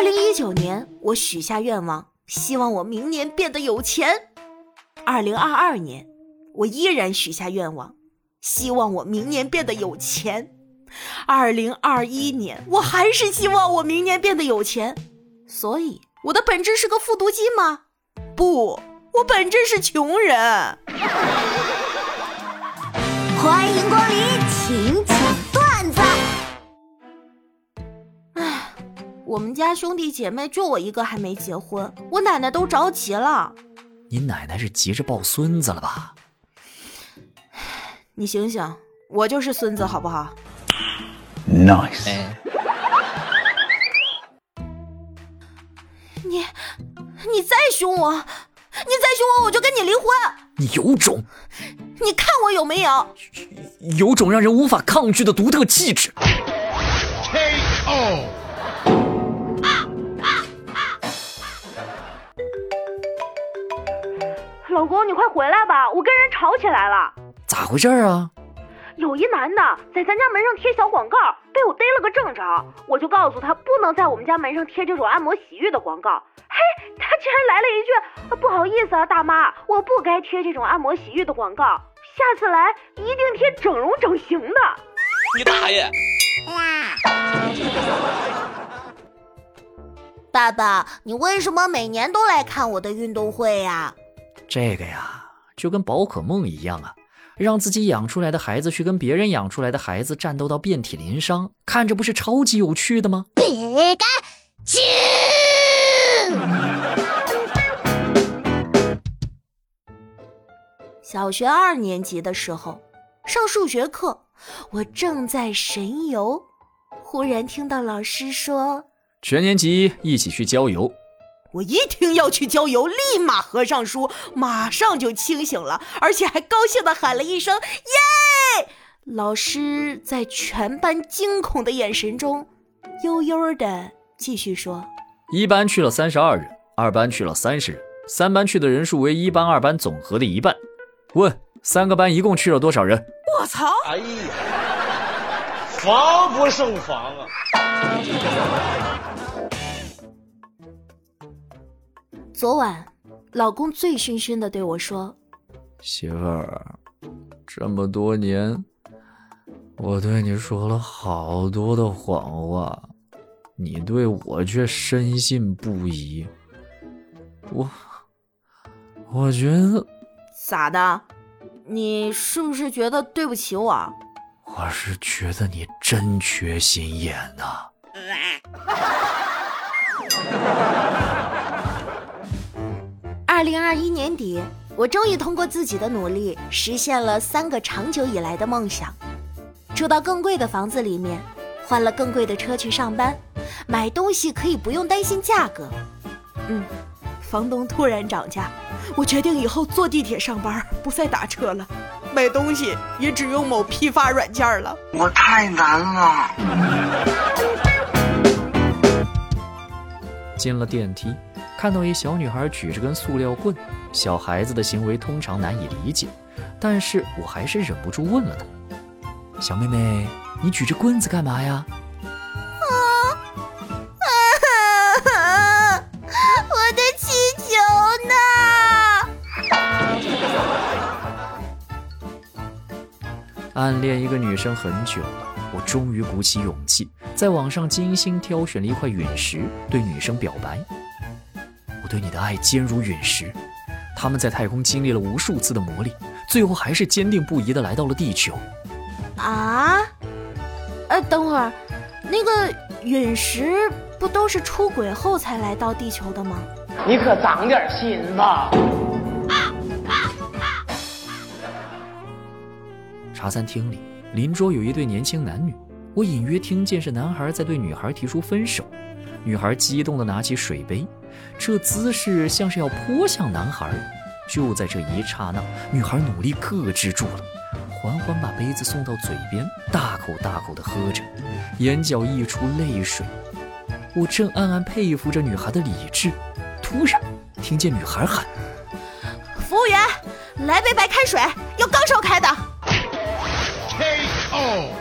二零一九年，我许下愿望，希望我明年变得有钱。二零二二年，我依然许下愿望，希望我明年变得有钱。二零二一年，我还是希望我明年变得有钱。所以，我的本质是个复读机吗？不，我本质是穷人。欢迎光临，我们家兄弟姐妹就我一个还没结婚，我奶奶都着急了。你奶奶是急着抱孙子了吧？你醒醒，我就是孙子，好不好？Nice. 哎，你，你再凶我，你再凶我，我就跟你离婚。你有种，你看我有没有？有种让人无法抗拒的独特气质。KO. 老公，你快回来吧，我跟人吵起来了。咋回事啊？有一男的在咱家门上贴小广告，被我逮了个正着。我就告诉他不能在我们家门上贴这种按摩洗浴的广告。嘿，他竟然来了一句：“不好意思啊，大妈，我不该贴这种按摩洗浴的广告，下次来一定贴整容整形的。”你大爷！爸爸，你为什么每年都来看我的运动会呀？这个呀，就跟宝可梦一样啊，让自己养出来的孩子去跟别人养出来的孩子战斗到遍体鳞伤，看着不是超级有趣的吗？别干净！小学二年级的时候，上数学课，我正在神游，忽然听到老师说全年级一起去郊游，我一听要去郊游，立马合上书，马上就清醒了，而且还高兴地喊了一声“耶”。老师在全班惊恐的眼神中，悠悠地继续说一班去了三十二人，二班去了三十人，三班去的人数为一班、二班总和的一半。问三个班一共去了多少人？：“我操！哎呀，防不胜防啊！昨晚，老公醉醺醺的对我说媳妇儿，这么多年，我对你说了好多的谎话，你对我却深信不疑。我，我觉得，：‘咋的？你是不是觉得对不起我？’我是觉得你真缺心眼呐、二零二一年底，我终于通过自己的努力，实现了三个长久以来的梦想：住到更贵的房子里面，换了更贵的车去上班，买东西可以不用担心价格。嗯，房东突然涨价，我决定以后坐地铁上班，不再打车了。买东西也只用某批发软件了。我太难了。进了电梯，看到一小女孩举着根塑料棍，小孩子的行为通常难以理解，但是我还是忍不住问了她：“小妹妹，你举着棍子干嘛呀？”我的气球呢？暗恋一个女生很久了，我终于鼓起勇气，在网上精心挑选了一块陨石，对女生表白：“我对你的爱坚如陨石。”他们在太空经历了无数次的磨砺，最后还是坚定不移的来到了地球。啊？呃，等会儿，那个陨石不都是出轨后才来到地球的吗？你可长点心吧！茶餐厅里，邻桌有一对年轻男女，我隐约听见是男孩在对女孩提出分手。女孩激动地拿起水杯，这姿势像是要泼向男孩。就在这一刹那，女孩努力克制住了，缓缓把杯子送到嘴边，大口大口地喝着，眼角溢出泪水。我正暗暗佩服着女孩的理智，突然听见女孩喊服务员，来杯白开水，要刚烧开的。KO.